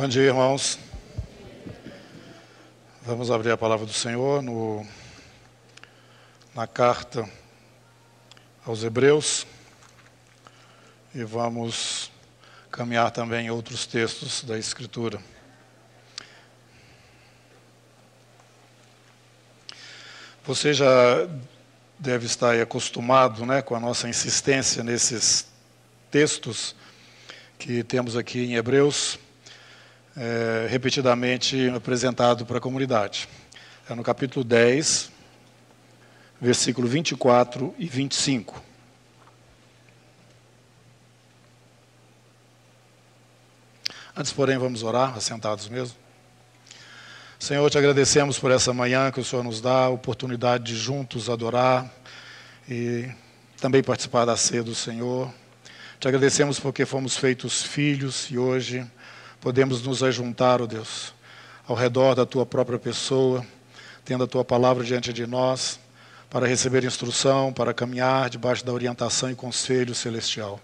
Bom dia, irmãos. Vamos abrir a palavra do Senhor no, na carta aos Hebreus e vamos caminhar também em outros textos da Escritura. Você já deve estar acostumado né, com a nossa insistência nesses textos que temos aqui em Hebreus é, repetidamente apresentado para a comunidade. É no capítulo 10, versículo 24 e 25. Antes, porém, vamos orar, assentados mesmo. Senhor, te agradecemos por essa manhã que o Senhor nos dá, a oportunidade de juntos adorar e também participar da ceia do Senhor. Te agradecemos porque fomos feitos filhos e hoje podemos nos ajuntar, ó oh Deus, ao redor da tua própria pessoa, tendo a tua palavra diante de nós, para receber instrução, para caminhar debaixo da orientação e conselho celestial.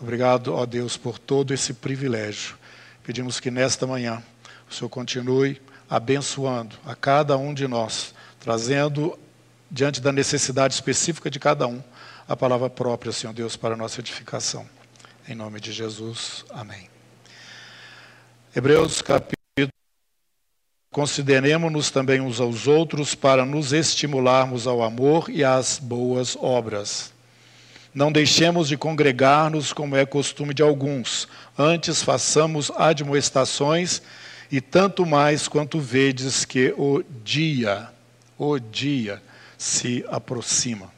Obrigado, ó Deus, por todo esse privilégio. Pedimos que nesta manhã o Senhor continue abençoando a cada um de nós, trazendo diante da necessidade específica de cada um a palavra própria, Senhor Deus, para a nossa edificação. Em nome de Jesus. Amém. Hebreus capítulo. Consideremos-nos também uns aos outros para nos estimularmos ao amor e às boas obras. Não deixemos de congregar-nos como é costume de alguns, antes façamos admoestações, e tanto mais quanto vedes que o dia, o dia se aproxima.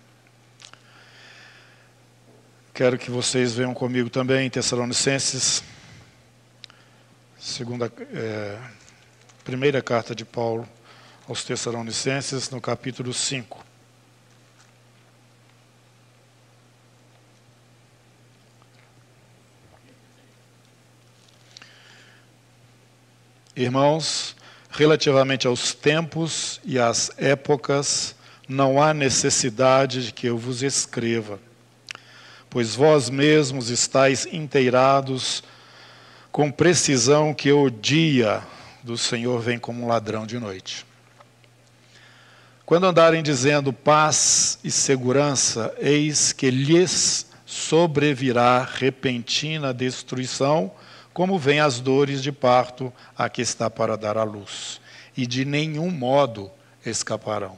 Quero que vocês venham comigo também em Tessalonicenses Segunda, é, primeira carta de Paulo aos Tessalonicenses, no capítulo 5. Irmãos, relativamente aos tempos e às épocas, não há necessidade de que eu vos escreva, pois vós mesmos estáis inteirados com precisão que o dia do Senhor vem como um ladrão de noite. Quando andarem dizendo paz e segurança, eis que lhes sobrevirá repentina destruição, como vem as dores de parto a que está para dar à luz, e de nenhum modo escaparão.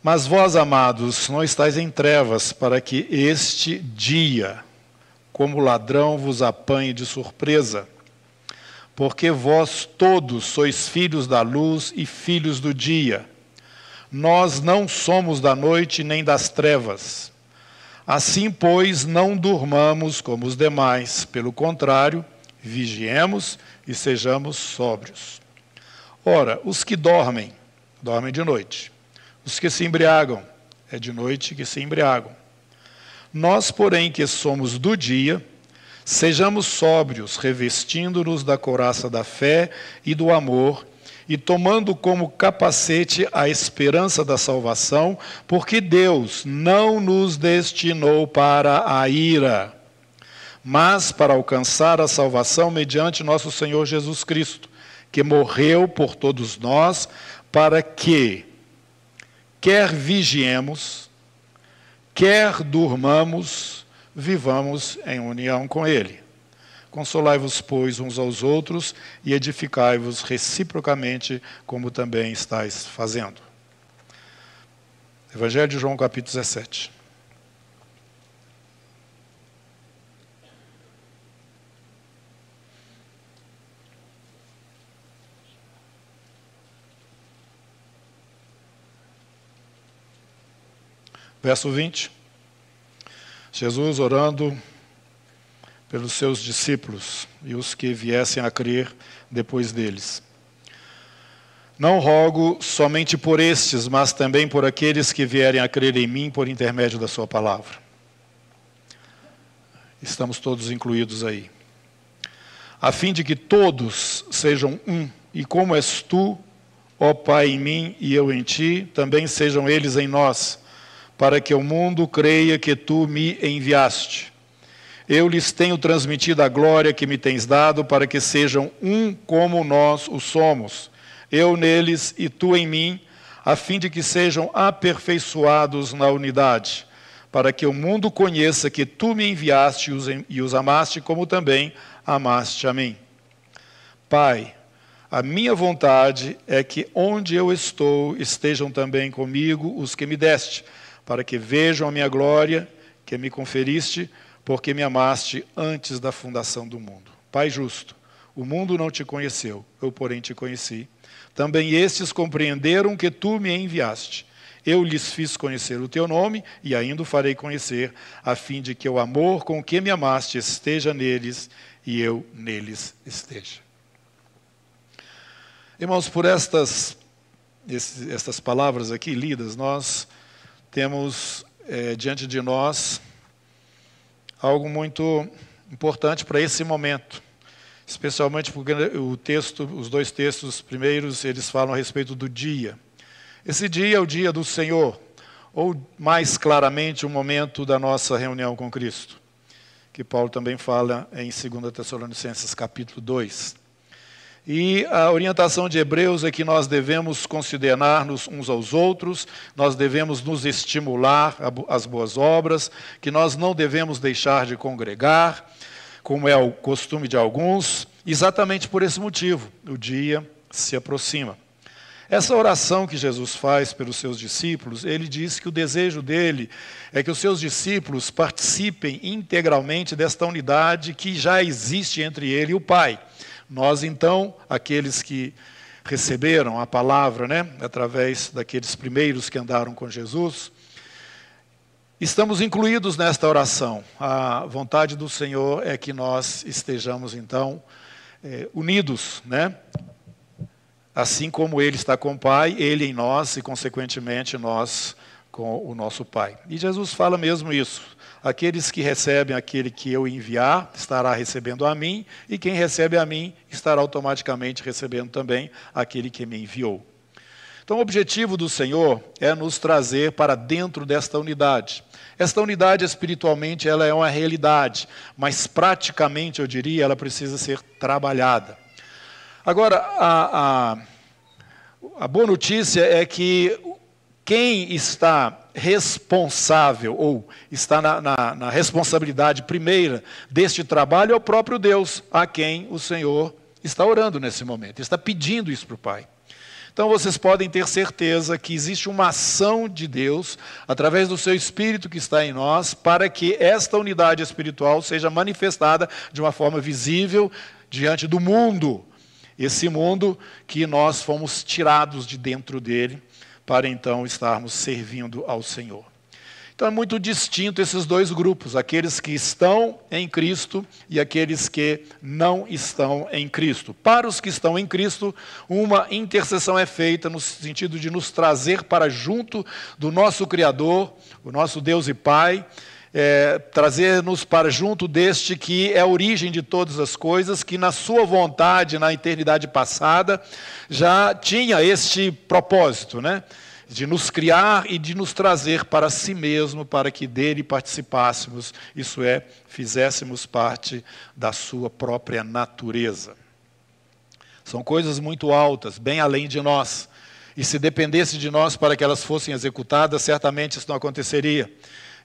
Mas vós, amados, não estáis em trevas para que este dia como ladrão vos apanhe de surpresa. Porque vós todos sois filhos da luz e filhos do dia. Nós não somos da noite nem das trevas. Assim, pois, não durmamos como os demais, pelo contrário, vigiemos e sejamos sóbrios. Ora, os que dormem, dormem de noite. Os que se embriagam, é de noite que se embriagam. Nós, porém, que somos do dia, sejamos sóbrios, revestindo-nos da couraça da fé e do amor, e tomando como capacete a esperança da salvação, porque Deus não nos destinou para a ira, mas para alcançar a salvação mediante nosso Senhor Jesus Cristo, que morreu por todos nós, para que, quer vigiemos, quer durmamos, vivamos em união com Ele. Consolai-vos, pois, uns aos outros e edificai-vos reciprocamente, como também estáis fazendo. Evangelho de João, capítulo 17. Verso 20. Jesus orando pelos seus discípulos e os que viessem a crer depois deles. Não rogo somente por estes, mas também por aqueles que vierem a crer em mim por intermédio da Sua palavra. Estamos todos incluídos aí. A fim de que todos sejam um, e como és tu, ó Pai, em mim e eu em ti, também sejam eles em nós para que o mundo creia que tu me enviaste. eu lhes tenho transmitido a glória que me tens dado, para que sejam um como nós o somos, eu neles e tu em mim, a fim de que sejam aperfeiçoados na unidade, para que o mundo conheça que tu me enviaste e os amaste, como também amaste a mim. Pai, a minha vontade é que onde eu estou estejam também comigo os que me deste, para que vejam a minha glória que me conferiste, porque me amaste antes da fundação do mundo. Pai justo, o mundo não te conheceu, eu, porém, te conheci. Também estes compreenderam que tu me enviaste. Eu lhes fiz conhecer o teu nome e ainda o farei conhecer, a fim de que o amor com que me amaste esteja neles e eu neles esteja. Irmãos, por estas, estas palavras aqui lidas, nós temos é, diante de nós algo muito importante para esse momento, especialmente porque o texto, os dois textos primeiros, eles falam a respeito do dia. Esse dia é o dia do Senhor, ou mais claramente o momento da nossa reunião com Cristo, que Paulo também fala em 2 Tessalonicenses capítulo 2. E a orientação de Hebreus é que nós devemos considerar-nos uns aos outros, nós devemos nos estimular às boas obras, que nós não devemos deixar de congregar, como é o costume de alguns, exatamente por esse motivo, o dia se aproxima. Essa oração que Jesus faz pelos seus discípulos, ele diz que o desejo dele é que os seus discípulos participem integralmente desta unidade que já existe entre ele e o Pai. Nós, então, aqueles que receberam a palavra, né, através daqueles primeiros que andaram com Jesus, estamos incluídos nesta oração. A vontade do Senhor é que nós estejamos, então, é, unidos, né? Assim como Ele está com o Pai, Ele em nós e, consequentemente, nós com o nosso Pai. E Jesus fala mesmo isso. Aqueles que recebem aquele que eu enviar, estará recebendo a mim, e quem recebe a mim, estará automaticamente recebendo também aquele que me enviou. Então, o objetivo do Senhor é nos trazer para dentro desta unidade. Esta unidade espiritualmente ela é uma realidade, mas praticamente, eu diria, ela precisa ser trabalhada. Agora, a, a, a boa notícia é que quem está responsável, ou está na, na, na, responsabilidade primeira deste trabalho, é o próprio Deus, a quem o Senhor está orando nesse momento, está pedindo isso para o Pai. Então vocês podem ter certeza que existe uma ação de Deus, através do seu Espírito que está em nós, para que esta unidade espiritual seja manifestada de uma forma visível diante do mundo. Esse mundo que nós fomos tirados de dentro dele para então estarmos servindo ao Senhor. Então é muito distinto esses dois grupos, aqueles que estão em Cristo e aqueles que não estão em Cristo. Para os que estão em Cristo, uma intercessão é feita no sentido de nos trazer para junto do nosso Criador, o nosso Deus e Pai, é, trazer-nos para junto deste que é a origem de todas as coisas, que na sua vontade, na eternidade passada, já tinha este propósito, né? De nos criar e de nos trazer para si mesmo, para que dele participássemos, isso é, fizéssemos parte da sua própria natureza. São coisas muito altas, bem além de nós. E se dependesse de nós para que elas fossem executadas, certamente isso não aconteceria.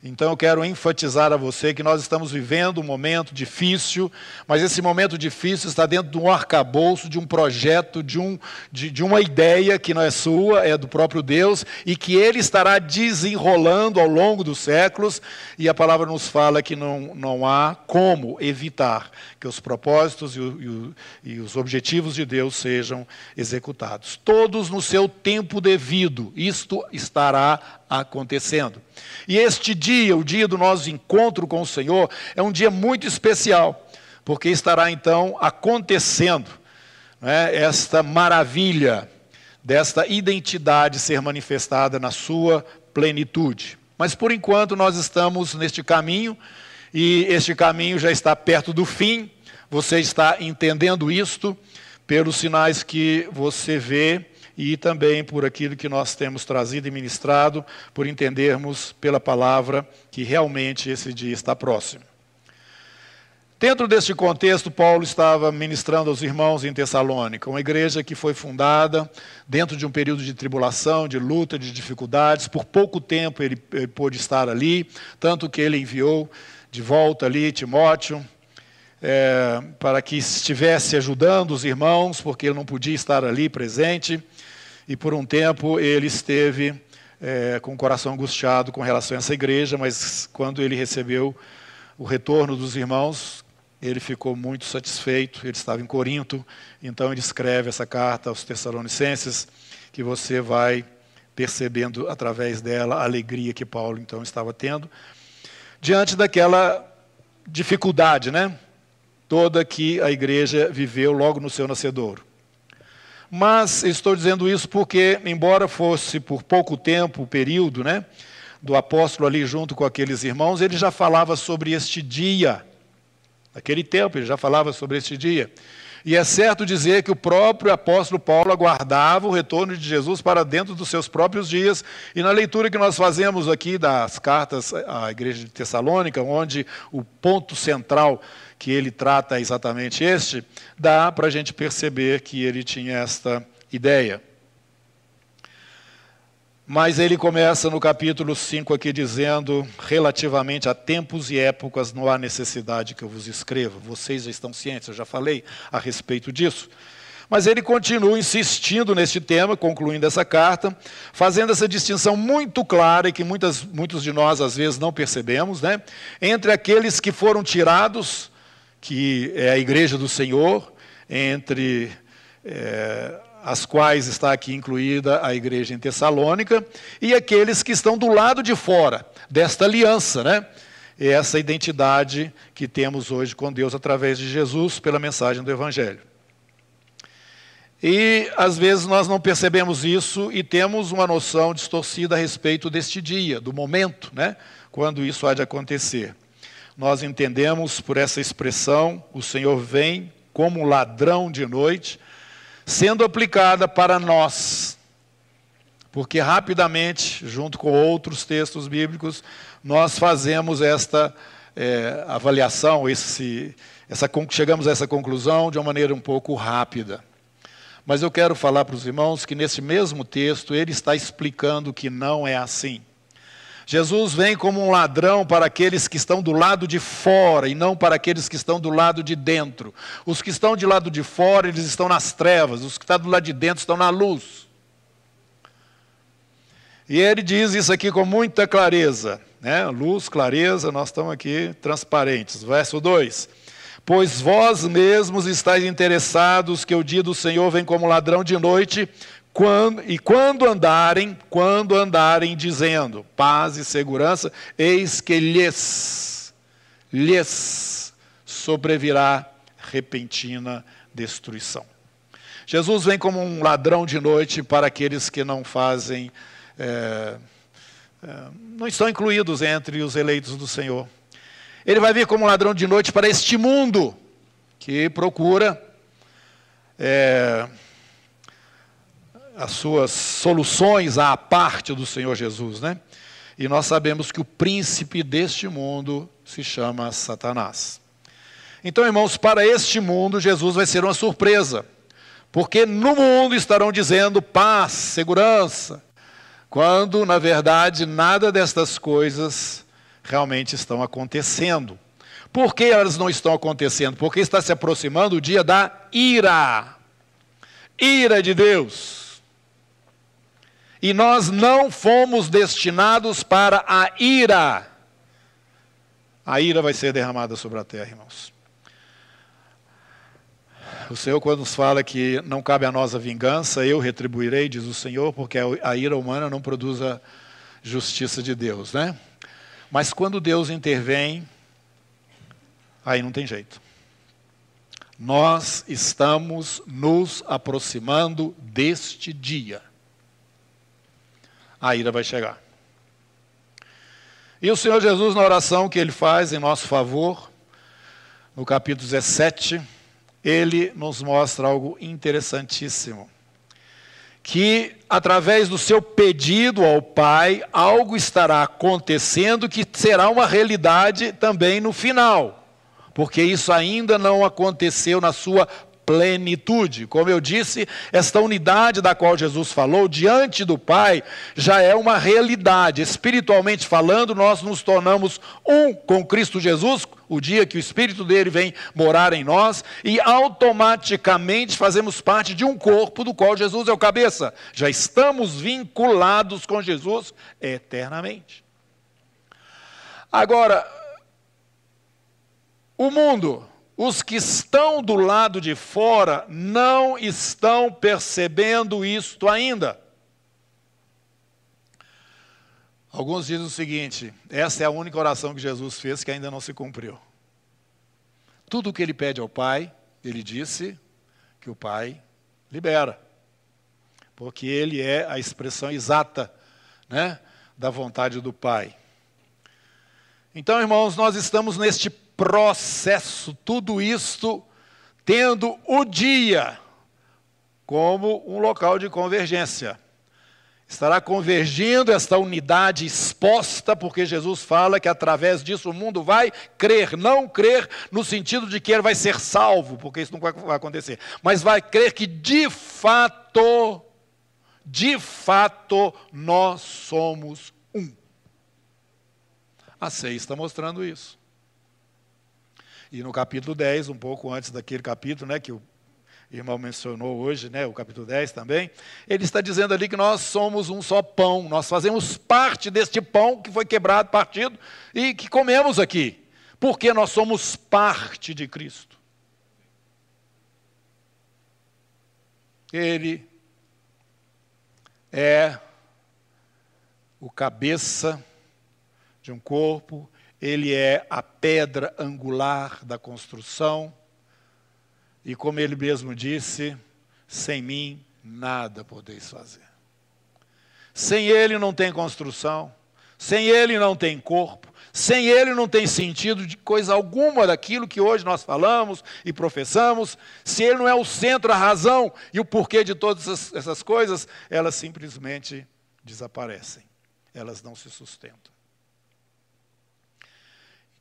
Então eu quero enfatizar a você que nós estamos vivendo um momento difícil, mas esse momento difícil está dentro de um arcabouço, de um projeto, de, um, de, de uma ideia que não é sua, é do próprio Deus, e que Ele estará desenrolando ao longo dos séculos, e a palavra nos fala que não, não há como evitar que os propósitos e, o, e, e os objetivos de Deus sejam executados. Todos no seu tempo devido, isto estará acontecendo. E este dia, o dia do nosso encontro com o Senhor, é um dia muito especial, porque estará então acontecendo né, esta maravilha desta identidade ser manifestada na sua plenitude. Mas por enquanto nós estamos neste caminho, e este caminho já está perto do fim, você está entendendo isto pelos sinais que você vê e também por aquilo que nós temos trazido e ministrado, por entendermos pela palavra que realmente esse dia está próximo. Dentro deste contexto, Paulo estava ministrando aos irmãos em Tessalônica, uma igreja que foi fundada dentro de um período de tribulação, de luta, de dificuldades. Por pouco tempo ele, ele pôde estar ali, tanto que ele enviou de volta ali Timóteo, é, para que estivesse ajudando os irmãos, porque ele não podia estar ali presente. E por um tempo ele esteve é, com o coração angustiado com relação a essa igreja, mas quando ele recebeu o retorno dos irmãos, ele ficou muito satisfeito, ele estava em Corinto, então ele escreve essa carta aos Tessalonicenses, que você vai percebendo através dela a alegria que Paulo então estava tendo, diante daquela dificuldade, né? Toda que a igreja viveu logo no seu nascedouro. Mas estou dizendo isso porque, embora fosse por pouco tempo o período, né? Do apóstolo ali junto com aqueles irmãos, ele já falava sobre este dia Naquele tempo, ele já falava sobre este dia. E é certo dizer que o próprio apóstolo Paulo aguardava o retorno de Jesus para dentro dos seus próprios dias. E na leitura que nós fazemos aqui das cartas à igreja de Tessalônica, onde o ponto central que ele trata exatamente este, dá para a gente perceber que ele tinha esta ideia. Mas ele começa no capítulo 5 aqui dizendo, relativamente a tempos e épocas, não há necessidade que eu vos escreva. Vocês já estão cientes, eu já falei a respeito disso. Mas ele continua insistindo neste tema, concluindo essa carta, fazendo essa distinção muito clara e que muitas, muitos de nós às vezes não percebemos, né? entre aqueles que foram tirados, que é a igreja do Senhor, entre é, as quais está aqui incluída a igreja em Tessalônica, e aqueles que estão do lado de fora desta aliança, né? Essa identidade que temos hoje com Deus através de Jesus pela mensagem do Evangelho. E às vezes nós não percebemos isso e temos uma noção distorcida a respeito deste dia, do momento, né? Quando isso há de acontecer. Nós entendemos por essa expressão, o Senhor vem como um ladrão de noite, sendo aplicada para nós. Porque rapidamente, junto com outros textos bíblicos, nós fazemos esta é, avaliação, esse, essa, chegamos a essa conclusão de uma maneira um pouco rápida. Mas eu quero falar para os irmãos que nesse mesmo texto ele está explicando que não é assim. Jesus vem como um ladrão para aqueles que estão do lado de fora e não para aqueles que estão do lado de dentro. Os que estão de lado de fora, eles estão nas trevas, os que estão do lado de dentro estão na luz. E ele diz isso aqui com muita clareza, né? Luz, clareza, nós estamos aqui transparentes. Verso 2: Pois vós mesmos estáis interessados que o dia do Senhor vem como ladrão de noite, quando, e quando andarem, quando andarem dizendo paz e segurança, eis que lhes, lhes sobrevirá repentina destruição. Jesus vem como um ladrão de noite para aqueles que não fazem, é, é, não estão incluídos entre os eleitos do Senhor. Ele vai vir como um ladrão de noite para este mundo que procura é, as suas soluções à parte do Senhor Jesus, né? E nós sabemos que o príncipe deste mundo se chama Satanás. Então, irmãos, para este mundo, Jesus vai ser uma surpresa, porque no mundo estarão dizendo paz, segurança, quando, na verdade, nada destas coisas realmente estão acontecendo. Por que elas não estão acontecendo? Porque está se aproximando o dia da ira. Ira de Deus. E nós não fomos destinados para a ira. A ira vai ser derramada sobre a terra, irmãos. O Senhor, quando nos fala que não cabe a nós a vingança, eu retribuirei, diz o Senhor, porque a ira humana não produz a justiça de Deus, né? Mas quando Deus intervém, aí não tem jeito. Nós estamos nos aproximando deste dia a ira vai chegar. E o Senhor Jesus, na oração que ele faz em nosso favor, no capítulo 17, ele nos mostra algo interessantíssimo. Que através do seu pedido ao Pai, algo estará acontecendo que será uma realidade também no final. porque isso ainda não aconteceu na sua plenitude. Como eu disse, esta unidade da qual Jesus falou diante do Pai já é uma realidade. Espiritualmente falando, nós nos tornamos um com Cristo Jesus, o dia que o Espírito dele vem morar em nós, e automaticamente fazemos parte de um corpo do qual Jesus é o cabeça. Já estamos vinculados com Jesus eternamente. Agora, o mundo os que estão do lado de fora não estão percebendo isto ainda. Alguns dizem o seguinte: essa é a única oração que Jesus fez que ainda não se cumpriu. Tudo o que ele pede ao Pai, ele disse que o Pai libera, porque ele é a expressão exata né, da vontade do Pai. Então, irmãos, nós estamos neste processo, tudo isto tendo o dia como um local de convergência. Estará convergindo esta unidade exposta, porque Jesus fala que através disso o mundo vai crer, não crer no sentido de que ele vai ser salvo, porque isso não vai acontecer, mas vai crer que de fato, de fato, nós somos um. A ceia está mostrando isso. E no capítulo 10, um pouco antes daquele capítulo, né, que o irmão mencionou hoje, né, o capítulo 10 também, ele está dizendo ali que nós somos um só pão, nós fazemos parte deste pão que foi quebrado, partido e que comemos aqui, porque nós somos parte de Cristo. Ele é o cabeça de um corpo ele é a pedra angular da construção. E como ele mesmo disse, sem mim nada podeis fazer. Sem ele não tem construção, sem ele não tem corpo, sem ele não tem sentido de coisa alguma daquilo que hoje nós falamos e professamos. Se ele não é o centro, a razão e o porquê de todas essas coisas, elas simplesmente desaparecem. Elas não se sustentam.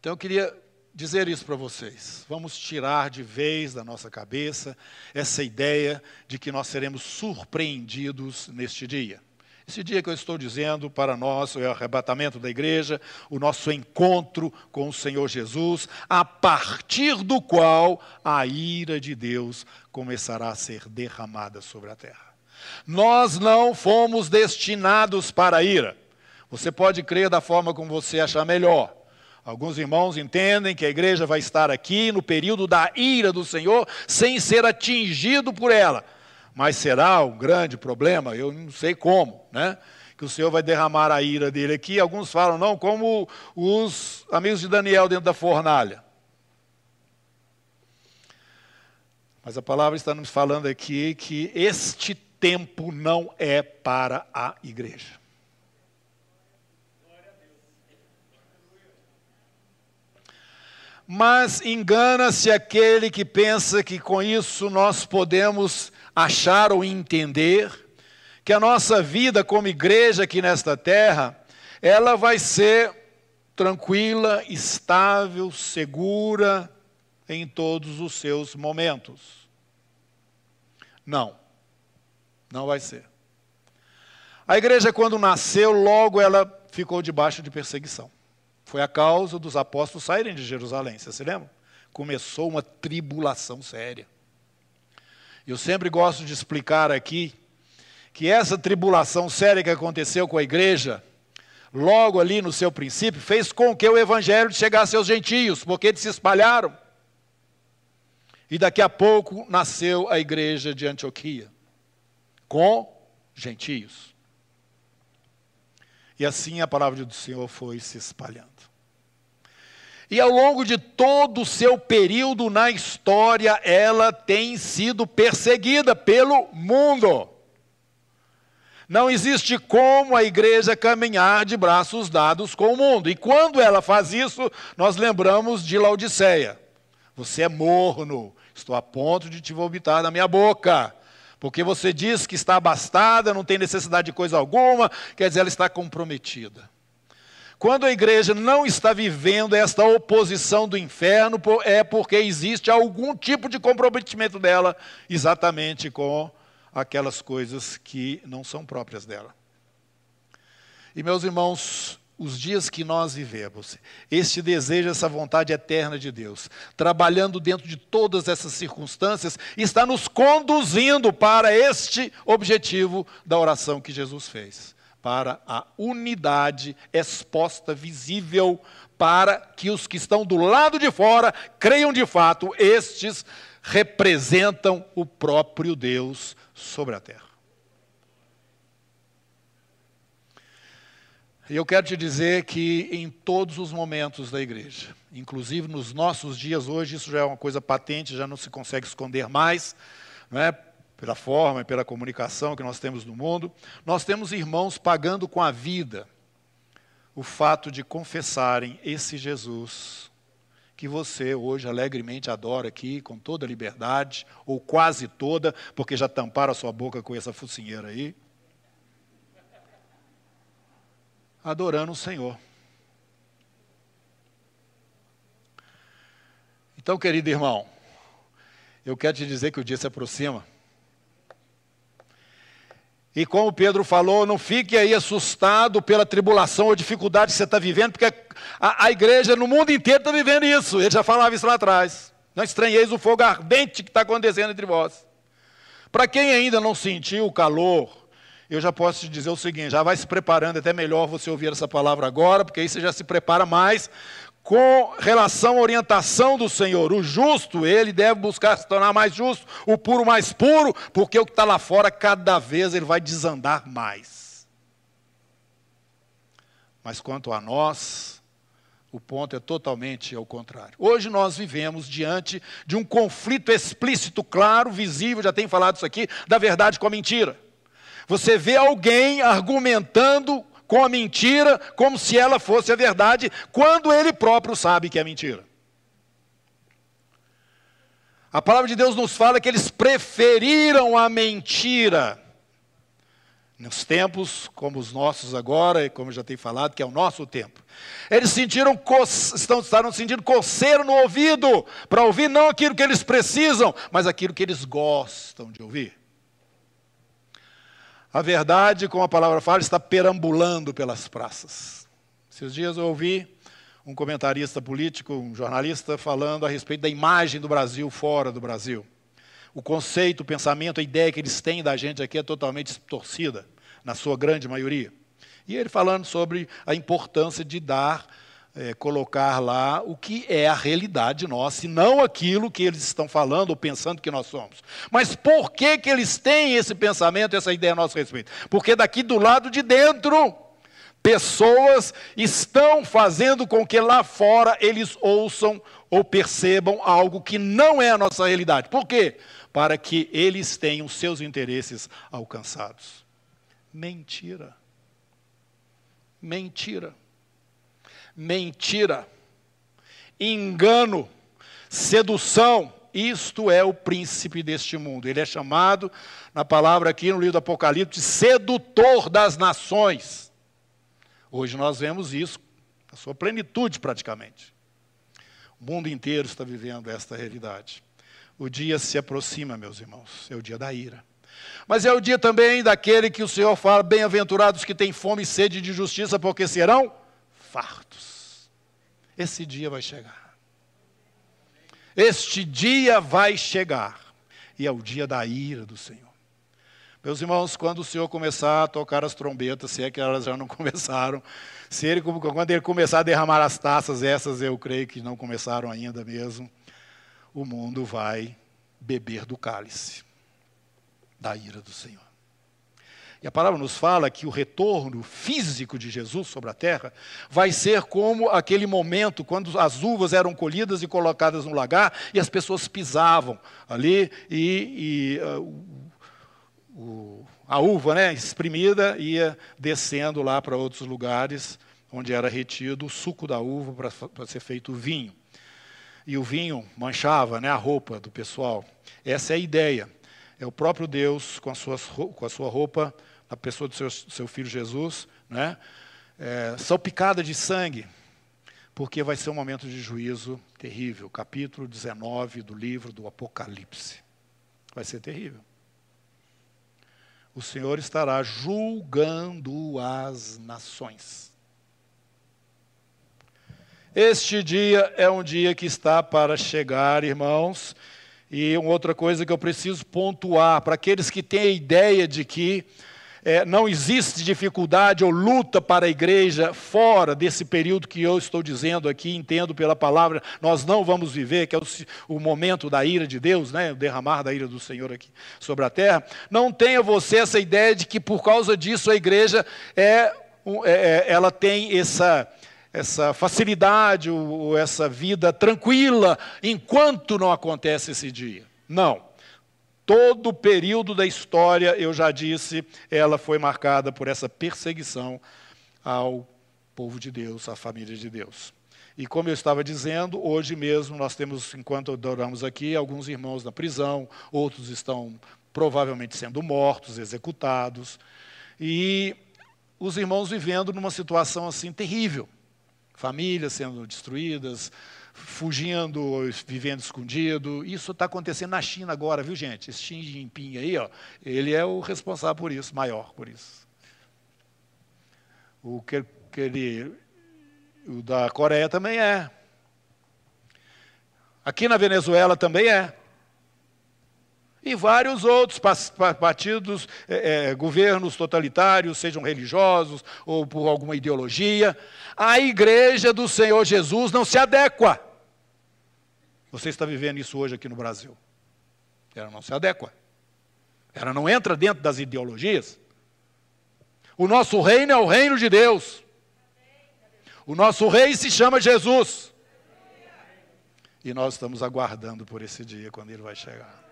Então eu queria dizer isso para vocês. Vamos tirar de vez da nossa cabeça essa ideia de que nós seremos surpreendidos neste dia. Esse dia que eu estou dizendo para nós é o arrebatamento da igreja, o nosso encontro com o Senhor Jesus, a partir do qual a ira de Deus começará a ser derramada sobre a terra. Nós não fomos destinados para a ira. Você pode crer da forma como você achar melhor. Alguns irmãos entendem que a igreja vai estar aqui no período da ira do Senhor, sem ser atingido por ela. Mas será um grande problema? Eu não sei como, né? Que o Senhor vai derramar a ira dele aqui. Alguns falam, não, como os amigos de Daniel dentro da fornalha. Mas a palavra está nos falando aqui que este tempo não é para a igreja. Mas engana-se aquele que pensa que com isso nós podemos achar ou entender que a nossa vida como igreja aqui nesta terra, ela vai ser tranquila, estável, segura em todos os seus momentos. Não, não vai ser. A igreja, quando nasceu, logo ela ficou debaixo de perseguição. Foi a causa dos apóstolos saírem de Jerusalém, você se lembra? Começou uma tribulação séria. Eu sempre gosto de explicar aqui que essa tribulação séria que aconteceu com a igreja, logo ali no seu princípio, fez com que o evangelho chegasse aos gentios, porque eles se espalharam. E daqui a pouco nasceu a igreja de Antioquia, com gentios. E assim a palavra do Senhor foi se espalhando. E ao longo de todo o seu período na história, ela tem sido perseguida pelo mundo. Não existe como a igreja caminhar de braços dados com o mundo. E quando ela faz isso, nós lembramos de Laodiceia. Você é morno, estou a ponto de te vomitar na minha boca. Porque você diz que está abastada, não tem necessidade de coisa alguma, quer dizer, ela está comprometida. Quando a igreja não está vivendo esta oposição do inferno, é porque existe algum tipo de comprometimento dela exatamente com aquelas coisas que não são próprias dela. E meus irmãos, os dias que nós vivemos, este desejo, essa vontade eterna de Deus, trabalhando dentro de todas essas circunstâncias, está nos conduzindo para este objetivo da oração que Jesus fez para a unidade exposta, visível, para que os que estão do lado de fora creiam de fato, estes representam o próprio Deus sobre a terra. E eu quero te dizer que em todos os momentos da igreja, inclusive nos nossos dias hoje, isso já é uma coisa patente, já não se consegue esconder mais, não é? pela forma e pela comunicação que nós temos no mundo, nós temos irmãos pagando com a vida o fato de confessarem esse Jesus que você hoje alegremente adora aqui com toda liberdade, ou quase toda, porque já tamparam a sua boca com essa focinheira aí. Adorando o Senhor. Então, querido irmão, eu quero te dizer que o dia se aproxima e como Pedro falou, não fique aí assustado pela tribulação ou dificuldade que você está vivendo, porque a, a, igreja no mundo inteiro está vivendo isso. Ele já falava isso lá atrás. Não estranheis o fogo ardente que está acontecendo entre vós. Para quem ainda não sentiu o calor, eu já posso te dizer o seguinte: já vai se preparando, é até melhor você ouvir essa palavra agora, porque aí você já se prepara mais com relação à orientação do Senhor. O justo, ele deve buscar se tornar mais justo, o puro mais puro, porque o que está lá fora, cada vez ele vai desandar mais. Mas quanto a nós, o ponto é totalmente ao contrário. Hoje nós vivemos diante de um conflito explícito, claro, visível, já tem falado isso aqui, da verdade com a mentira. Você vê alguém argumentando com a mentira como se ela fosse a verdade, quando ele próprio sabe que é mentira. A palavra de Deus nos fala que eles preferiram a mentira. Nos tempos como os nossos agora, e como já tenho falado, que é o nosso tempo. Eles sentiram estão, estavam sentindo coceiro no ouvido, para ouvir não aquilo que eles precisam, mas aquilo que eles gostam de ouvir. A verdade, como a palavra fala, está perambulando pelas praças. Esses dias eu ouvi um comentarista político, um jornalista, falando a respeito da imagem do Brasil fora do Brasil. O conceito, o pensamento, a ideia que eles têm da gente aqui é totalmente torcida, na sua grande maioria. E ele falando sobre a importância de dar é, colocar lá o que é a realidade nossa, e não aquilo que eles estão falando ou pensando que nós somos. Mas por que, que eles têm esse pensamento, essa ideia a nosso respeito? Porque daqui do lado de dentro, pessoas estão fazendo com que lá fora eles ouçam ou percebam algo que não é a nossa realidade. Por quê? Para que eles tenham seus interesses alcançados. Mentira. Mentira mentira, engano, sedução. Isto é o príncipe deste mundo. Ele é chamado, na palavra aqui no livro do Apocalipse, sedutor das nações. Hoje nós vemos isso na sua plenitude, praticamente. O mundo inteiro está vivendo esta realidade. O dia se aproxima, meus irmãos, é o dia da ira. Mas é o dia também daquele que o Senhor fala: bem-aventurados que têm fome e sede de justiça, porque serão fartos. Esse dia vai chegar. Este dia vai chegar. E é o dia da ira do Senhor. Meus irmãos, quando o Senhor começar a tocar as trombetas, se é que elas já não começaram, se ele, quando ele começar a derramar as taças, essas eu creio que não começaram ainda mesmo, o mundo vai beber do cálice da ira do Senhor. E a palavra nos fala que o retorno físico de Jesus sobre a terra vai ser como aquele momento quando as uvas eram colhidas e colocadas no lagar e as pessoas pisavam ali e, e uh, o, a uva né, espremida ia descendo lá para outros lugares onde era retido o suco da uva para ser feito o vinho. E o vinho manchava né, a roupa do pessoal. Essa é a ideia. É o próprio Deus com, as suas, com a sua roupa a pessoa do seu, seu filho Jesus, né? é, salpicada de sangue, porque vai ser um momento de juízo terrível. Capítulo 19 do livro do Apocalipse. Vai ser terrível. O Senhor estará julgando as nações. Este dia é um dia que está para chegar, irmãos. E uma outra coisa que eu preciso pontuar para aqueles que têm a ideia de que é, não existe dificuldade ou luta para a igreja fora desse período que eu estou dizendo aqui, entendo pela palavra, nós não vamos viver, que é o, o momento da ira de Deus, né, o derramar da ira do Senhor aqui sobre a terra. Não tenha você essa ideia de que por causa disso a igreja é, é, é ela tem essa essa facilidade, ou essa vida tranquila, enquanto não acontece esse dia. Não. Todo o período da história, eu já disse, ela foi marcada por essa perseguição ao povo de Deus, à família de Deus. E como eu estava dizendo, hoje mesmo nós temos, enquanto adoramos aqui, alguns irmãos na prisão, outros estão provavelmente sendo mortos, executados, e os irmãos vivendo numa situação assim terrível. Famílias sendo destruídas, fugindo, vivendo escondido. Isso está acontecendo na China agora, viu gente? Esse Xi Jinping aí, ó, ele é o responsável por isso, maior por isso. O que, que ele, o da Coreia também é. Aqui na Venezuela também é. E vários outros partidos, é, é, governos totalitários, sejam religiosos ou por alguma ideologia. A igreja do Senhor Jesus não se adequa. Você está vivendo isso hoje aqui no Brasil. Ela não se adequa. Ela não entra dentro das ideologias. O nosso reino é o reino de Deus. O nosso rei se chama Jesus. E nós estamos aguardando por esse dia, quando ele vai chegar.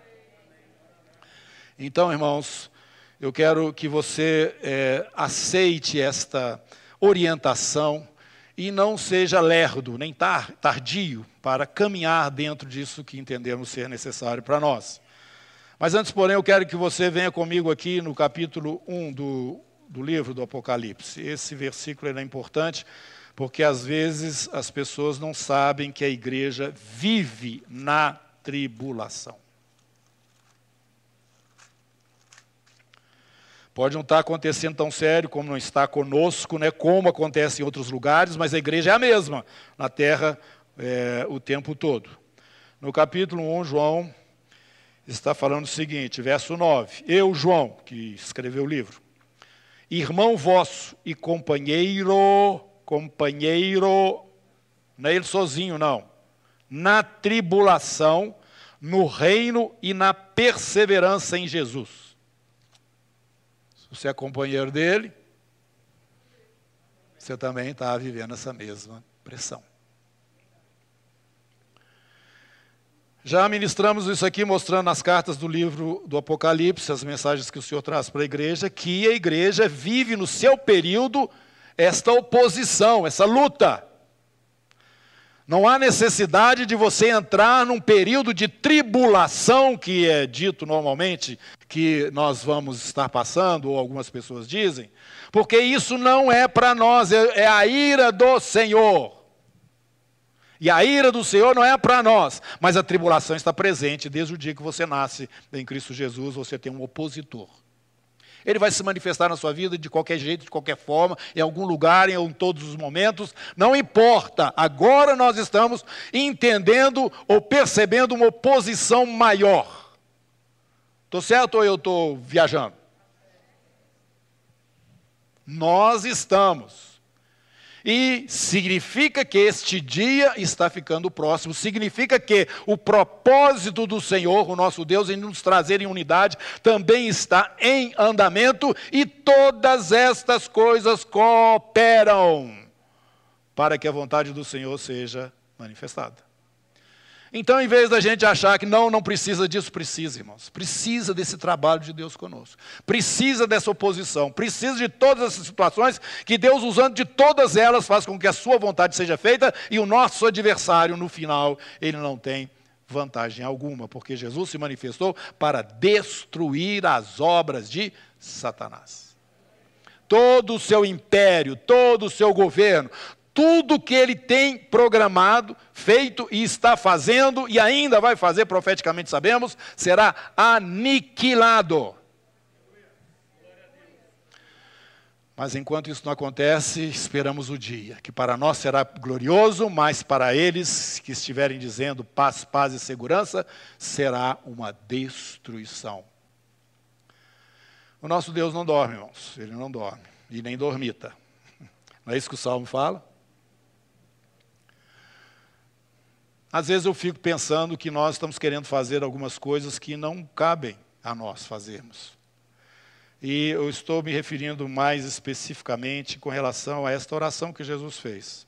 Então, irmãos, eu quero que você é, aceite esta orientação e não seja lerdo, nem tardio, para caminhar dentro disso que entendemos ser necessário para nós. Mas antes, porém, eu quero que você venha comigo aqui no capítulo 1 do, do livro do Apocalipse. Esse versículo é importante porque às vezes as pessoas não sabem que a igreja vive na tribulação. Pode não estar acontecendo tão sério como não está conosco, né, como acontece em outros lugares, mas a igreja é a mesma na terra é, o tempo todo. No capítulo 1, João está falando o seguinte, verso 9: Eu, João, que escreveu o livro, irmão vosso e companheiro, companheiro, não é ele sozinho, não, na tribulação, no reino e na perseverança em Jesus você é companheiro dele, você também está vivendo essa mesma pressão. Já ministramos isso aqui, mostrando nas cartas do livro do Apocalipse, as mensagens que o Senhor traz para a igreja, que a igreja vive no seu período esta oposição, essa luta. Não há necessidade de você entrar num período de tribulação, que é dito normalmente que nós vamos estar passando, ou algumas pessoas dizem, porque isso não é para nós, é, é a ira do Senhor. E a ira do Senhor não é para nós, mas a tribulação está presente desde o dia que você nasce em Cristo Jesus, você tem um opositor. Ele vai se manifestar na sua vida de qualquer jeito, de qualquer forma, em algum lugar, em todos os momentos, não importa. Agora nós estamos entendendo ou percebendo uma oposição maior. Estou certo ou eu estou viajando? Nós estamos. E significa que este dia está ficando próximo, significa que o propósito do Senhor, o nosso Deus, em nos trazer em unidade, também está em andamento e todas estas coisas cooperam para que a vontade do Senhor seja manifestada. Então, em vez da gente achar que não, não precisa disso, precisa, irmãos. Precisa desse trabalho de Deus conosco. Precisa dessa oposição. Precisa de todas essas situações que Deus, usando de todas elas, faz com que a sua vontade seja feita e o nosso adversário, no final, ele não tem vantagem alguma, porque Jesus se manifestou para destruir as obras de Satanás. todo o seu império, todo o seu governo, tudo que ele tem programado, feito e está fazendo e ainda vai fazer, profeticamente sabemos, será aniquilado. Mas enquanto isso não acontece, esperamos o dia, que para nós será glorioso, mas para eles que estiverem dizendo paz, paz e segurança, será uma destruição. O nosso Deus não dorme, irmãos, ele não dorme, e nem dormita. Não é isso que o Salmo fala? Às vezes eu fico pensando que nós estamos querendo fazer algumas coisas que não cabem a nós fazermos. E eu estou me referindo mais especificamente com relação a esta oração que Jesus fez.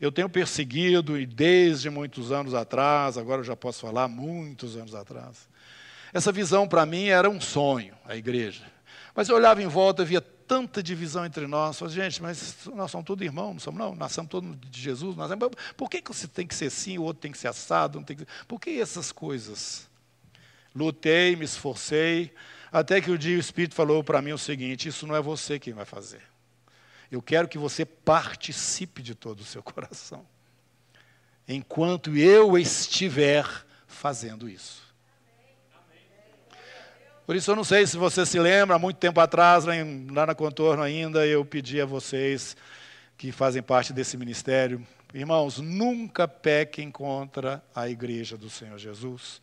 Eu tenho perseguido, e desde muitos anos atrás, agora eu já posso falar, muitos anos atrás, essa visão para mim era um sonho, a igreja. Mas eu olhava em volta, via tanta divisão entre nós. Gente, mas nós somos todos irmãos, não somos não? Nós somos todos de Jesus. Por que, que você tem que ser assim, o outro tem que ser assado? Tem que... Por que essas coisas? Lutei, me esforcei, até que o dia o Espírito falou para mim o seguinte: isso não é você quem vai fazer. Eu quero que você participe de todo o seu coração, enquanto eu estiver fazendo isso. Por isso eu não sei se você se lembra, há muito tempo atrás, lá na Contorno ainda, eu pedi a vocês que fazem parte desse ministério, irmãos, nunca pequem contra a igreja do Senhor Jesus.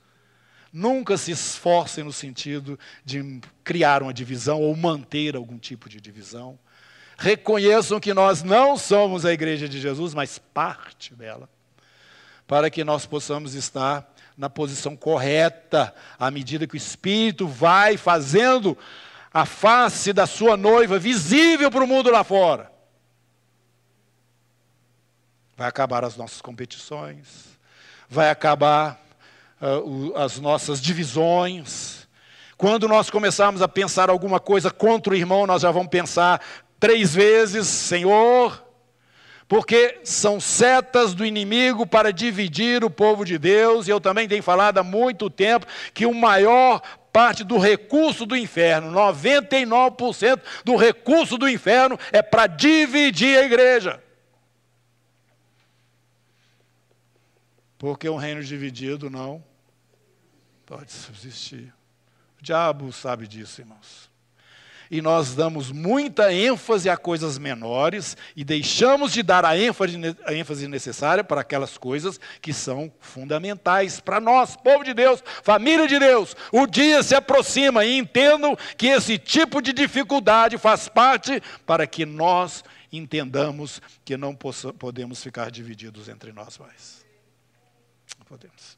Nunca se esforcem no sentido de criar uma divisão ou manter algum tipo de divisão. Reconheçam que nós não somos a igreja de Jesus, mas parte dela, para que nós possamos estar na posição correta, à medida que o Espírito vai fazendo a face da sua noiva visível para o mundo lá fora. Vai acabar as nossas competições, vai acabar uh, o, as nossas divisões. Quando nós começarmos a pensar alguma coisa contra o irmão, nós já vamos pensar três vezes: Senhor, porque são setas do inimigo para dividir o povo de Deus, e eu também tenho falado há muito tempo que o maior parte do recurso do inferno, 99% do recurso do inferno é para dividir a igreja. Porque um reino dividido não pode subsistir. O diabo sabe disso, irmãos e nós damos muita ênfase a coisas menores e deixamos de dar a ênfase, a ênfase necessária para aquelas coisas que são fundamentais para nós, povo de Deus, família de Deus. O dia se aproxima e entendam que esse tipo de dificuldade faz parte para que nós entendamos que não possa, podemos ficar divididos entre nós mais. Não podemos.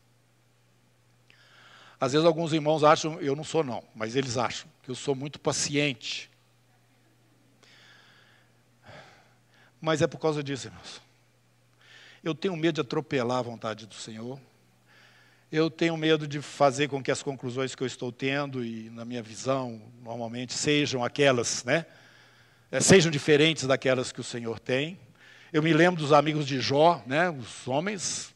Às vezes alguns irmãos acham, eu não sou não, mas eles acham eu sou muito paciente. Mas é por causa disso, irmãos. Eu tenho medo de atropelar a vontade do Senhor. Eu tenho medo de fazer com que as conclusões que eu estou tendo e na minha visão, normalmente, sejam aquelas, né? É, sejam diferentes daquelas que o Senhor tem. Eu me lembro dos amigos de Jó, né? Os homens.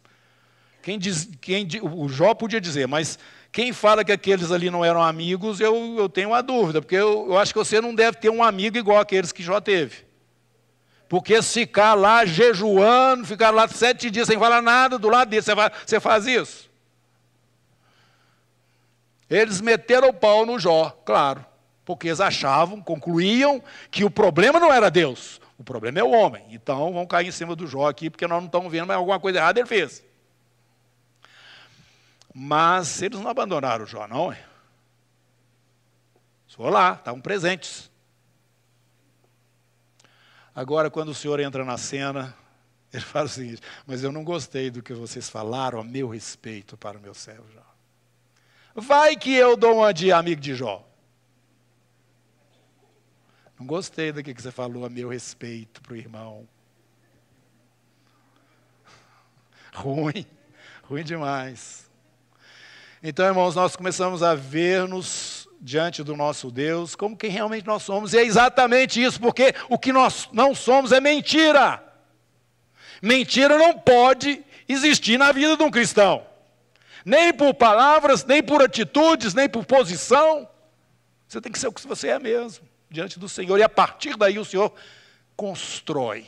Quem diz, quem, o Jó podia dizer, mas quem fala que aqueles ali não eram amigos, eu, eu tenho uma dúvida, porque eu, eu acho que você não deve ter um amigo igual aqueles que Jó teve. Porque se ficar lá jejuando, ficar lá sete dias sem falar nada do lado dele, você você faz isso? Eles meteram o pau no Jó, claro, porque eles achavam, concluíam que o problema não era Deus, o problema é o homem. Então vão cair em cima do Jó aqui, porque nós não estamos vendo, mas alguma coisa errada ele fez. Mas eles não abandonaram Jó, não. Foram lá, estavam presentes. Agora, quando o senhor entra na cena, ele fala o seguinte: Mas eu não gostei do que vocês falaram a meu respeito para o meu servo Jó. Vai que eu dou uma de amigo de Jó. Não gostei do que você falou a meu respeito para o irmão. Ruim, ruim demais. Então, irmãos, nós começamos a ver-nos diante do nosso Deus como quem realmente nós somos. E é exatamente isso, porque o que nós não somos é mentira. Mentira não pode existir na vida de um cristão. Nem por palavras, nem por atitudes, nem por posição. Você tem que ser o que você é mesmo. diante do Senhor, e a partir daí o Senhor constrói.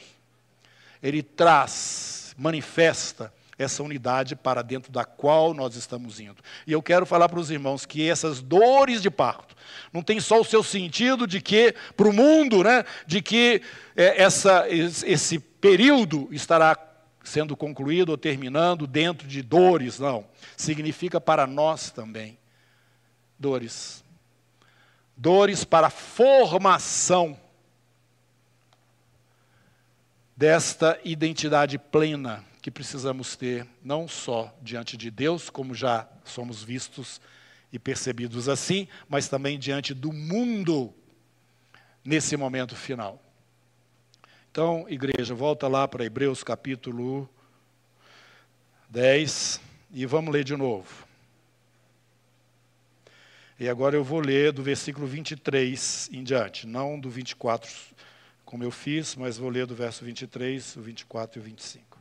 Ele traz, manifesta essa unidade para dentro da qual nós estamos indo. E eu quero falar para os irmãos que essas dores de parto não tem só o seu sentido de que, para o mundo, né, de que é, essa, esse período estará sendo concluído ou terminando dentro de dores, não. Significa para nós também dores. Dores para a formação desta identidade plena que precisamos ter, não só diante de Deus, como já somos vistos e percebidos assim, mas também diante do mundo nesse momento final. Então, igreja, volta lá para Hebreus capítulo 10 e vamos ler de novo. E agora eu vou ler do versículo 23 em diante, não do 24, como eu fiz, mas vou ler do verso 23, o 24 e o 25.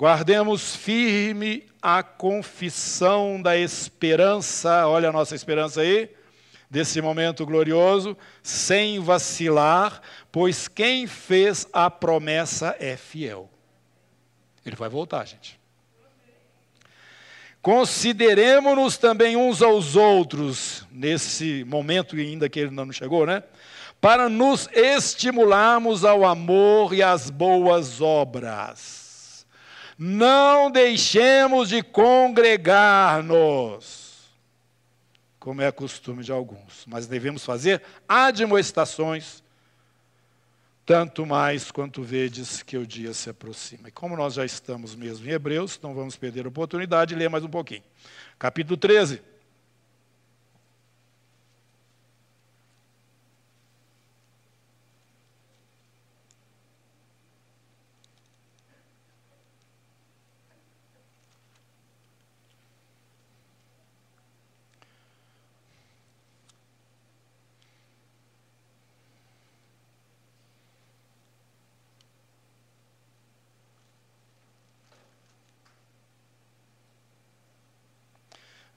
Guardemos firme a confissão da esperança, olha a nossa esperança aí, desse momento glorioso, sem vacilar, pois quem fez a promessa é fiel. Ele vai voltar, gente. Consideremos-nos também uns aos outros, nesse momento ainda que ele não chegou, né? Para nos estimularmos ao amor e às boas obras não deixemos de congregar-nos, como é costume de alguns, mas devemos fazer admoestações, tanto mais quanto vedes que o dia se aproxima. E como nós já estamos mesmo em Hebreus, não vamos perder a oportunidade de ler mais um pouquinho. Capítulo 13.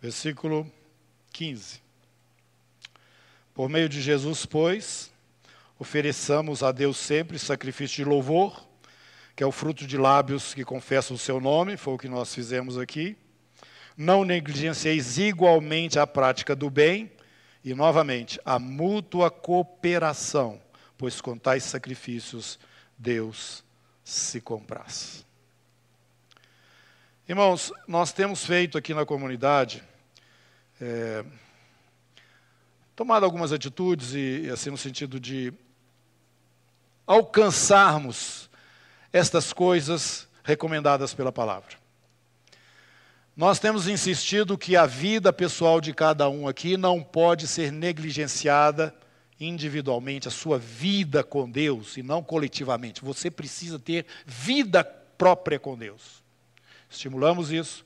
Versículo 15. Por meio de Jesus, pois, ofereçamos a Deus sempre sacrifício de louvor, que é o fruto de lábios que confessam o seu nome, foi o que nós fizemos aqui. Não negligencieis igualmente a prática do bem, e novamente, a mútua cooperação, pois com tais sacrifícios Deus se compraz. Irmãos, nós temos feito aqui na comunidade é, tomado algumas atitudes e, assim no sentido de alcançarmos estas coisas recomendadas pela palavra. Nós temos insistido que a vida pessoal de cada um aqui não pode ser negligenciada individualmente, a sua vida com Deus e não coletivamente. Você precisa ter vida própria com Deus. Estimulamos isso.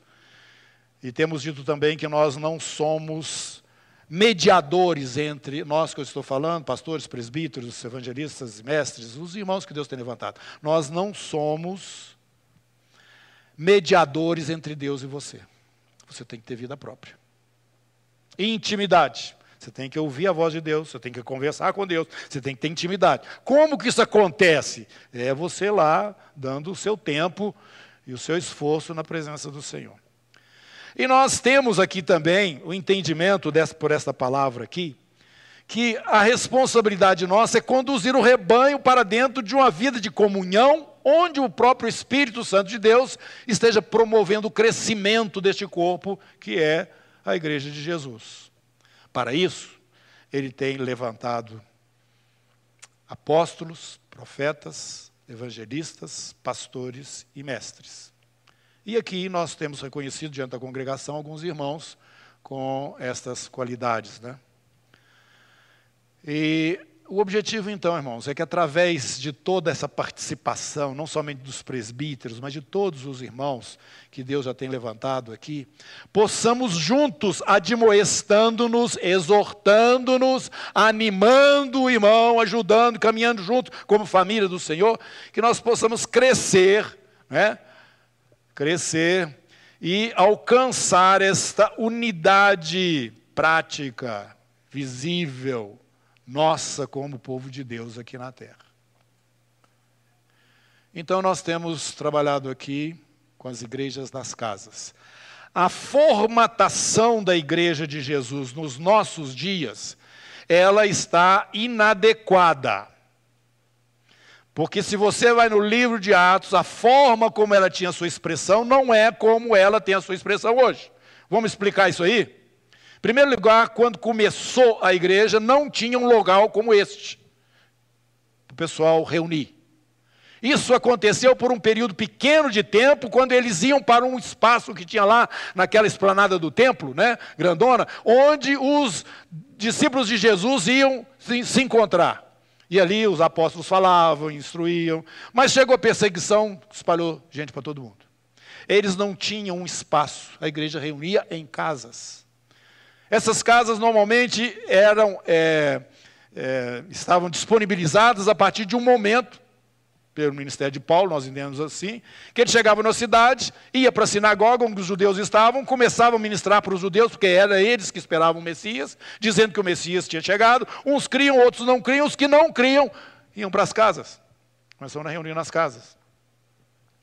E temos dito também que nós não somos mediadores entre nós que eu estou falando, pastores, presbíteros, evangelistas, mestres, os irmãos que Deus tem levantado. Nós não somos mediadores entre Deus e você. Você tem que ter vida própria. Intimidade. Você tem que ouvir a voz de Deus, você tem que conversar com Deus, você tem que ter intimidade. Como que isso acontece? É você lá dando o seu tempo e o seu esforço na presença do Senhor. E nós temos aqui também o entendimento dessa, por esta palavra aqui, que a responsabilidade nossa é conduzir o rebanho para dentro de uma vida de comunhão, onde o próprio Espírito Santo de Deus esteja promovendo o crescimento deste corpo, que é a Igreja de Jesus. Para isso, ele tem levantado apóstolos, profetas, evangelistas, pastores e mestres. E aqui nós temos reconhecido diante da congregação alguns irmãos com estas qualidades. Né? E o objetivo, então, irmãos, é que através de toda essa participação, não somente dos presbíteros, mas de todos os irmãos que Deus já tem levantado aqui, possamos juntos, admoestando-nos, exortando-nos, animando o irmão, ajudando, caminhando junto como família do Senhor, que nós possamos crescer, né? Crescer e alcançar esta unidade prática visível, nossa como povo de Deus aqui na terra. Então, nós temos trabalhado aqui com as igrejas das casas. A formatação da igreja de Jesus nos nossos dias, ela está inadequada. Porque se você vai no livro de Atos, a forma como ela tinha sua expressão não é como ela tem a sua expressão hoje. Vamos explicar isso aí? Em primeiro lugar, quando começou a igreja, não tinha um local como este para o pessoal reunir. Isso aconteceu por um período pequeno de tempo, quando eles iam para um espaço que tinha lá naquela esplanada do templo, né, grandona, onde os discípulos de Jesus iam se encontrar. E ali os apóstolos falavam, instruíam, mas chegou a perseguição, espalhou gente para todo mundo. Eles não tinham um espaço, a igreja reunia em casas. Essas casas normalmente eram, é, é, estavam disponibilizadas a partir de um momento pelo ministério de Paulo, nós entendemos assim, que ele chegava na cidade, ia para a sinagoga onde os judeus estavam, começava a ministrar para os judeus, porque era eles que esperavam o Messias, dizendo que o Messias tinha chegado. Uns criam, outros não criam, os que não criam iam para as casas. Começaram a reunir nas casas,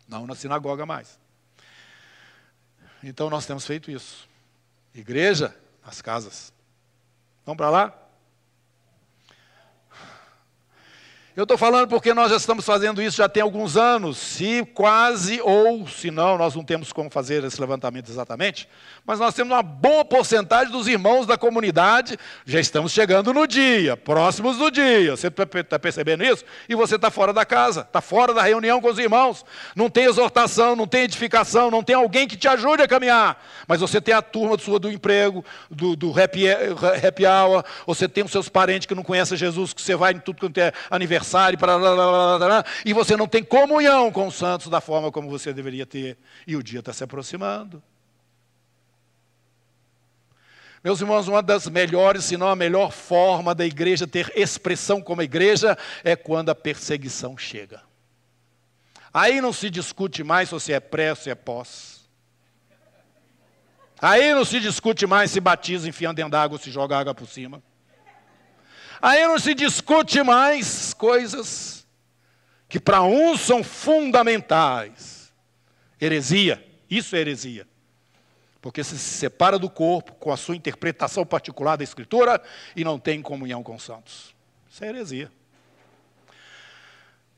não na sinagoga mais. Então nós temos feito isso. Igreja nas casas. Vamos para lá? Eu estou falando porque nós já estamos fazendo isso já tem alguns anos, se quase ou se não, nós não temos como fazer esse levantamento exatamente, mas nós temos uma boa porcentagem dos irmãos da comunidade, já estamos chegando no dia, próximos do dia. Você está percebendo isso? E você está fora da casa, está fora da reunião com os irmãos, não tem exortação, não tem edificação, não tem alguém que te ajude a caminhar, mas você tem a turma sua do emprego, do, do happy, happy hour, você tem os seus parentes que não conhecem Jesus, que você vai em tudo quanto é aniversário aniversário, para lá, lá, lá, e você não tem comunhão com os santos da forma como você deveria ter. E o dia está se aproximando. Meus irmãos, uma das melhores, se não a melhor forma da igreja ter expressão como igreja é quando a perseguição chega. Aí não se discute mais se é pré se é pós. Aí não se discute mais se batiza enfiando dentro d'água ou se joga água por cima. Aí não se discute mais coisas que para uns são fundamentais. Heresia, isso é heresia. Porque se separa do corpo com a sua interpretação particular da Escritura e não tem comunhão com os santos. Isso é heresia.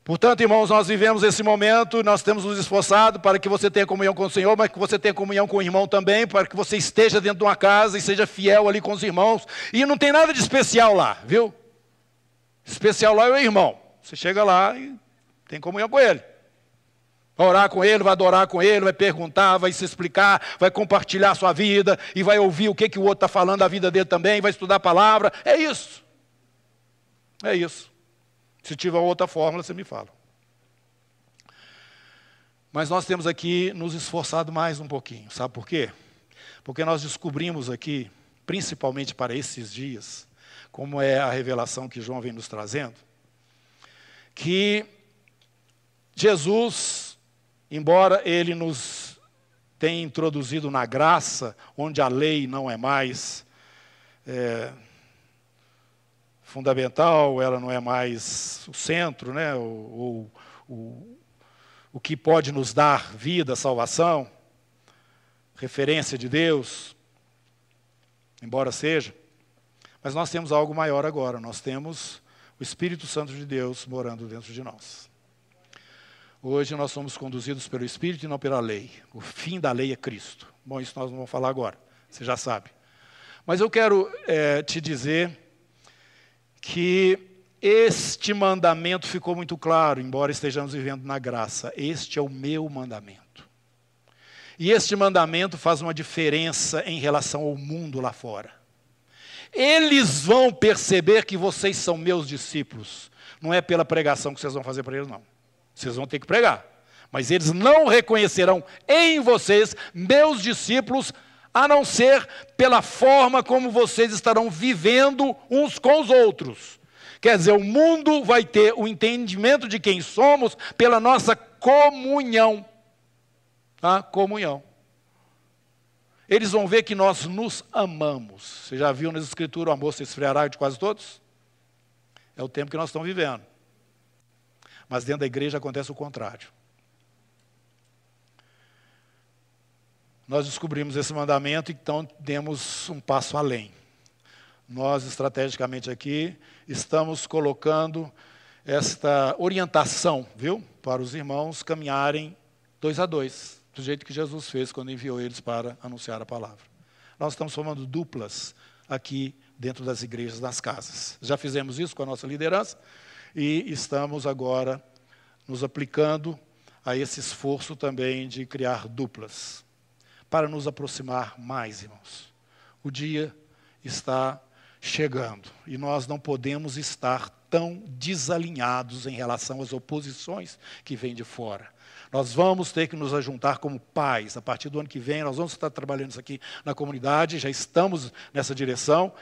Portanto, irmãos, nós vivemos esse momento, nós temos nos esforçado para que você tenha comunhão com o Senhor, mas que você tenha comunhão com o irmão também, para que você esteja dentro de uma casa e seja fiel ali com os irmãos. E não tem nada de especial lá, viu? Especial lá é o irmão. Você chega lá e tem comunhão com ele. Vai orar com ele, vai adorar com ele, vai perguntar, vai se explicar, vai compartilhar a sua vida e vai ouvir o que, que o outro está falando da vida dele também, vai estudar a palavra. É isso. É isso. Se tiver outra fórmula, você me fala. Mas nós temos aqui nos esforçado mais um pouquinho. Sabe por quê? Porque nós descobrimos aqui, principalmente para esses dias, como é a revelação que João vem nos trazendo, que Jesus, embora ele nos tenha introduzido na graça, onde a lei não é mais é, fundamental, ela não é mais o centro, né? ou, o, o que pode nos dar vida, salvação, referência de Deus, embora seja. Mas nós temos algo maior agora, nós temos o Espírito Santo de Deus morando dentro de nós. Hoje nós somos conduzidos pelo Espírito e não pela lei. O fim da lei é Cristo. Bom, isso nós não vamos falar agora, você já sabe. Mas eu quero é, te dizer que este mandamento ficou muito claro, embora estejamos vivendo na graça. Este é o meu mandamento. E este mandamento faz uma diferença em relação ao mundo lá fora. Eles vão perceber que vocês são meus discípulos. Não é pela pregação que vocês vão fazer para eles, não. Vocês vão ter que pregar. Mas eles não reconhecerão em vocês, meus discípulos, a não ser pela forma como vocês estarão vivendo uns com os outros. Quer dizer, o mundo vai ter o entendimento de quem somos pela nossa comunhão. Tá? Comunhão. eles vão ver que nós nos amamos. Você já viu nas escrituras o amor se esfriará de quase todos? É o tempo que nós estamos vivendo. Mas dentro da igreja acontece o contrário. Nós descobrimos esse mandamento, então demos um passo além. Nós, estrategicamente aqui, estamos colocando esta orientação, viu, para os irmãos caminharem dois a dois, do jeito que Jesus fez quando enviou eles para anunciar a palavra. Nós estamos formando duplas aqui dentro das igrejas, das casas. Já fizemos isso com a nossa liderança e estamos agora nos aplicando a esse esforço também de criar duplas, para nos aproximar mais, irmãos. O dia está chegando e nós não podemos estar tão desalinhados em relação às oposições que vêm de fora. Nós vamos ter que nos ajuntar como pais. A partir do ano que vem, nós vamos estar trabalhando isso aqui na comunidade, já estamos nessa direção,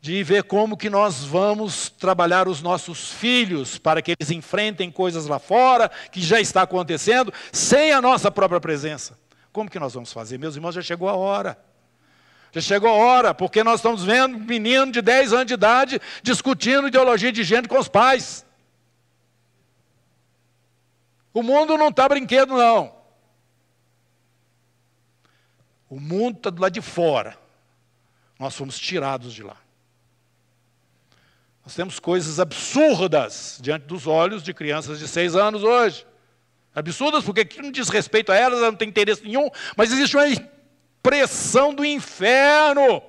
de ver como que nós vamos trabalhar os nossos filhos para que eles enfrentem coisas lá fora, que já está acontecendo, sem a nossa própria presença. Como que nós vamos fazer? Meus irmãos, já chegou a hora. Já chegou a hora, porque nós estamos vendo menino de 10 anos de idade discutindo ideologia de gênero com os pais. O mundo não está brinquedo, não. O mundo está do lado de fora. Nós fomos tirados de lá. Nós temos coisas absurdas diante dos olhos de crianças de seis anos hoje. Absurdas, porque não diz respeito a elas, elas não têm interesse nenhum, mas existe uma pressão do inferno.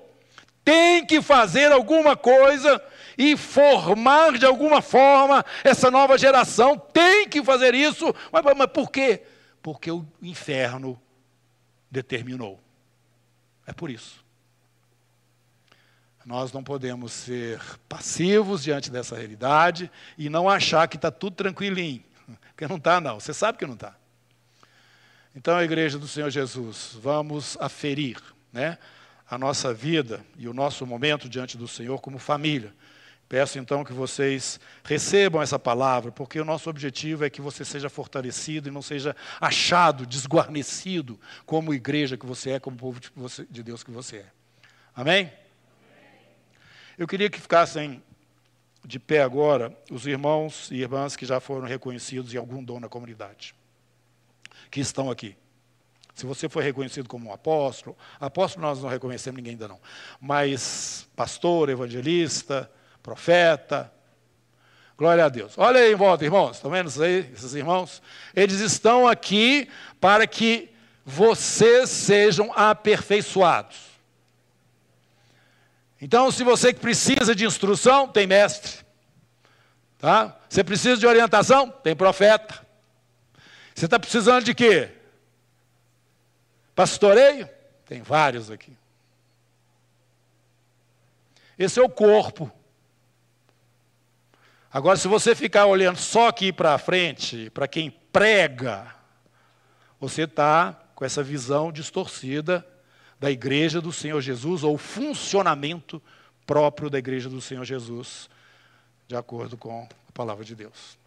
Tem que fazer alguma coisa e formar de alguma forma essa nova geração. Tem que fazer isso. Mas, mas por quê? Porque o inferno determinou. É por isso. Nós não podemos ser passivos diante dessa realidade e não achar que está tudo tranquilinho. Porque não está, não. Você sabe que não está. Então, a igreja do Senhor Jesus, vamos aferir né, a nossa vida e o nosso momento diante do Senhor como família. Peço então que vocês recebam essa palavra, porque o nosso objetivo é que você seja fortalecido e não seja achado, desguarnecido, como igreja que você é, como povo de Deus que você é. Amém? Eu queria que ficassem de pé agora os irmãos e irmãs que já foram reconhecidos em algum dom na comunidade que estão aqui. Se você foi reconhecido como um apóstolo, apóstolo nós não reconhecemos ninguém ainda não, mas pastor, evangelista, profeta, glória a Deus. Olha aí em volta, irmãos, estão vendo isso aí, esses irmãos? Eles estão aqui para que vocês sejam aperfeiçoados. Então, se você precisa de instrução, tem mestre. Tá? Você precisa de orientação, tem profeta. Você está precisando de quê? Pastoreio? Tem vários aqui. Esse é o corpo. Agora, se você ficar olhando só aqui para frente, para quem prega, você está com essa visão distorcida da igreja do Senhor Jesus, ou funcionamento próprio da igreja do Senhor Jesus, de acordo com a palavra de Deus.